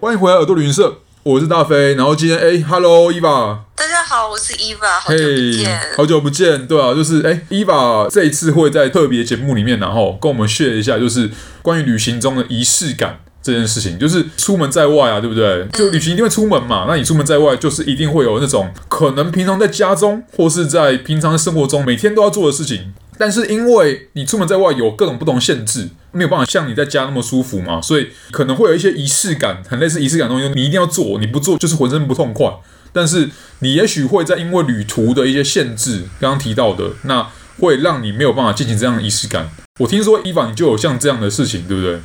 欢迎回来耳朵旅行社，我是大飞。然后今天哎，Hello Eva，大家好，我是 Eva，好久不见，hey, 好久不见，对啊，就是哎，Eva 这一次会在特别节目里面，然后跟我们 share 一下，就是关于旅行中的仪式感这件事情。就是出门在外啊，对不对？就旅行一定会出门嘛，嗯、那你出门在外，就是一定会有那种可能平常在家中或是在平常生活中每天都要做的事情。但是因为你出门在外有各种不同限制，没有办法像你在家那么舒服嘛，所以可能会有一些仪式感，很类似仪式感的东西，你一定要做，你不做就是浑身不痛快。但是你也许会在因为旅途的一些限制，刚刚提到的，那会让你没有办法进行这样的仪式感。我听说伊凡你就有像这样的事情，对不对？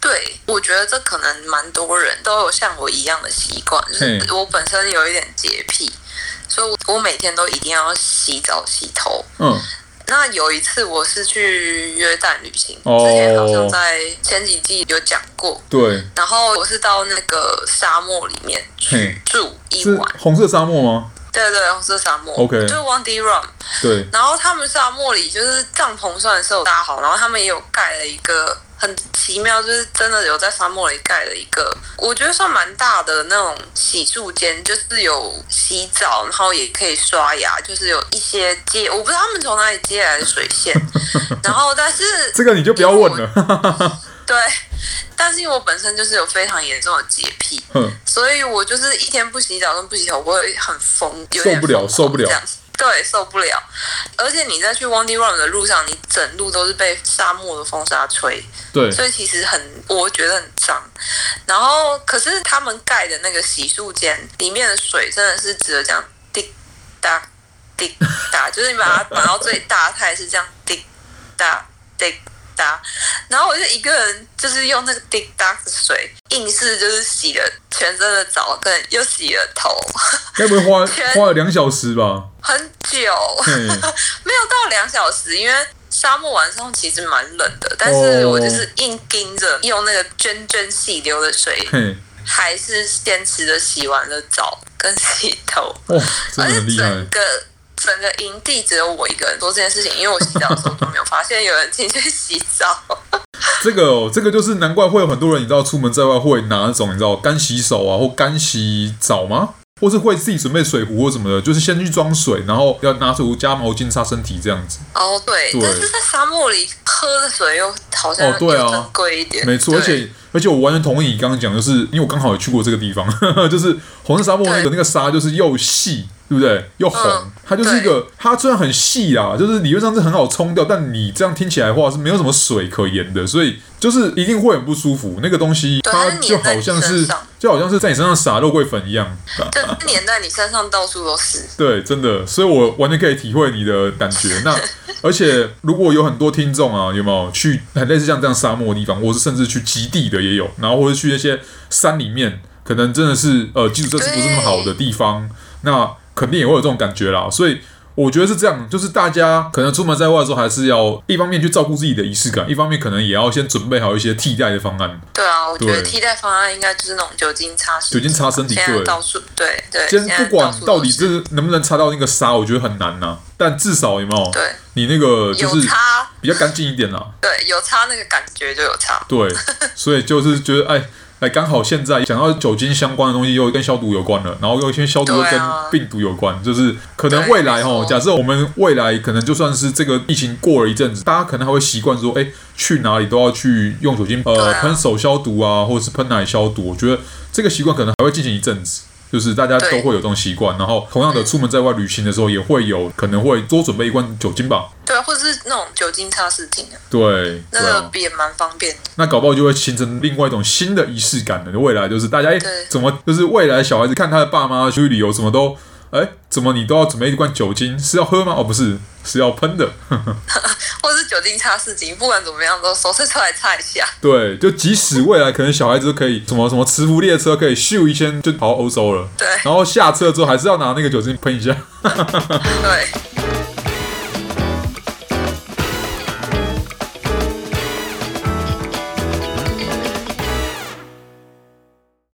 对，我觉得这可能蛮多人都有像我一样的习惯，就是我本身有一点洁癖，所以我每天都一定要洗澡洗头。嗯。那有一次我是去约旦旅行，之前好像在前几季有讲过。对。然后我是到那个沙漠里面去住一晚。红色沙漠吗？对对，红色沙漠。OK。就是 Wadi Rum。对。然后他们沙漠里就是帐篷算是有搭好，然后他们也有盖了一个。很奇妙，就是真的有在沙漠里盖了一个，我觉得算蛮大的那种洗漱间，就是有洗澡，然后也可以刷牙，就是有一些接，我不知道他们从哪里接来的水线，然后但是 这个你就不要问了。对，但是因为我本身就是有非常严重的洁癖，所以我就是一天不洗澡跟不洗头，我会很疯，有点受不了，受不了。对，受不了。而且你在去 Wadi Rum 的路上，你整路都是被沙漠的风沙吹。对。所以其实很，我觉得很脏。然后，可是他们盖的那个洗漱间里面的水真的是只有这样滴答滴答，就是你把它打到最大，它也是这样滴答滴答。然后我就一个人，就是用那个滴答的水，硬是就是洗了全身的澡，跟又洗了头。该不会花 花了两小时吧？很久，没有到两小时，因为沙漠晚上其实蛮冷的，但是我就是硬盯着用那个涓涓细流的水，还是坚持的洗完了澡跟洗头。哇，真的很厉害！而且整个整个营地只有我一个人做这件事情，因为我洗澡的时候都没有发现有人进去洗澡。这个哦，这个就是难怪会有很多人，你知道，出门在外会拿那种你知道干洗手啊，或干洗澡吗？或是会自己准备水壶或什么的，就是先去装水，然后要拿水壶加毛巾擦身体这样子。哦，对，对，但是在沙漠里喝的水又好像哦，对啊，贵一点。没错，而且而且我完全同意你刚刚讲，就是因为我刚好也去过这个地方，呵 呵就是红色沙漠那个那个沙就是又细。对不对？又红，嗯、它就是一个，它虽然很细啊，就是理论上是很好冲掉，但你这样听起来的话是没有什么水可言的，所以就是一定会很不舒服。那个东西它就好像是，是就好像是在你身上撒肉桂粉一样，就粘在你身上到处都是。对，真的，所以我完全可以体会你的感觉。那而且如果有很多听众啊，有没有去很类似像这样沙漠的地方，或是甚至去极地的也有，然后或者去那些山里面，可能真的是呃基础设施不是那么好的地方，那。肯定也会有这种感觉啦，所以我觉得是这样，就是大家可能出门在外的时候，还是要一方面去照顾自己的仪式感，一方面可能也要先准备好一些替代的方案。对啊，我觉得替代方案应该就是那种酒精擦酒精擦身体，对，到处对对。先不管到底是能不能擦到那个沙，我觉得很难呐、啊，但至少有没有？对，你那个就是比较干净一点啦。对，有擦那个感觉就有擦。对，所以就是觉得哎。哎，刚好现在讲到酒精相关的东西，又跟消毒有关了，然后又先消毒又跟病毒有关，啊、就是可能未来哦，假设我们未来可能就算是这个疫情过了一阵子，大家可能还会习惯说，哎，去哪里都要去用酒精，呃，喷手消毒啊，或者是喷奶消毒，我觉得这个习惯可能还会进行一阵子。就是大家都会有这种习惯，然后同样的出门在外旅行的时候，也会有可能会多准备一罐酒精吧。对，或者是那种酒精擦拭剂。对，那个也蛮方便的。那搞不好就会形成另外一种新的仪式感的未来，就是大家哎，怎么就是未来小孩子看他的爸妈出去旅游，什么都哎，怎么你都要准备一罐酒精？是要喝吗？哦，不是，是要喷的。或者是酒精擦拭巾，不管怎么样都手伸出来擦一下。对，就即使未来可能小孩子都可以什么什么磁浮列车可以咻一圈就跑欧洲了。对。然后下车之后还是要拿那个酒精喷一下。对。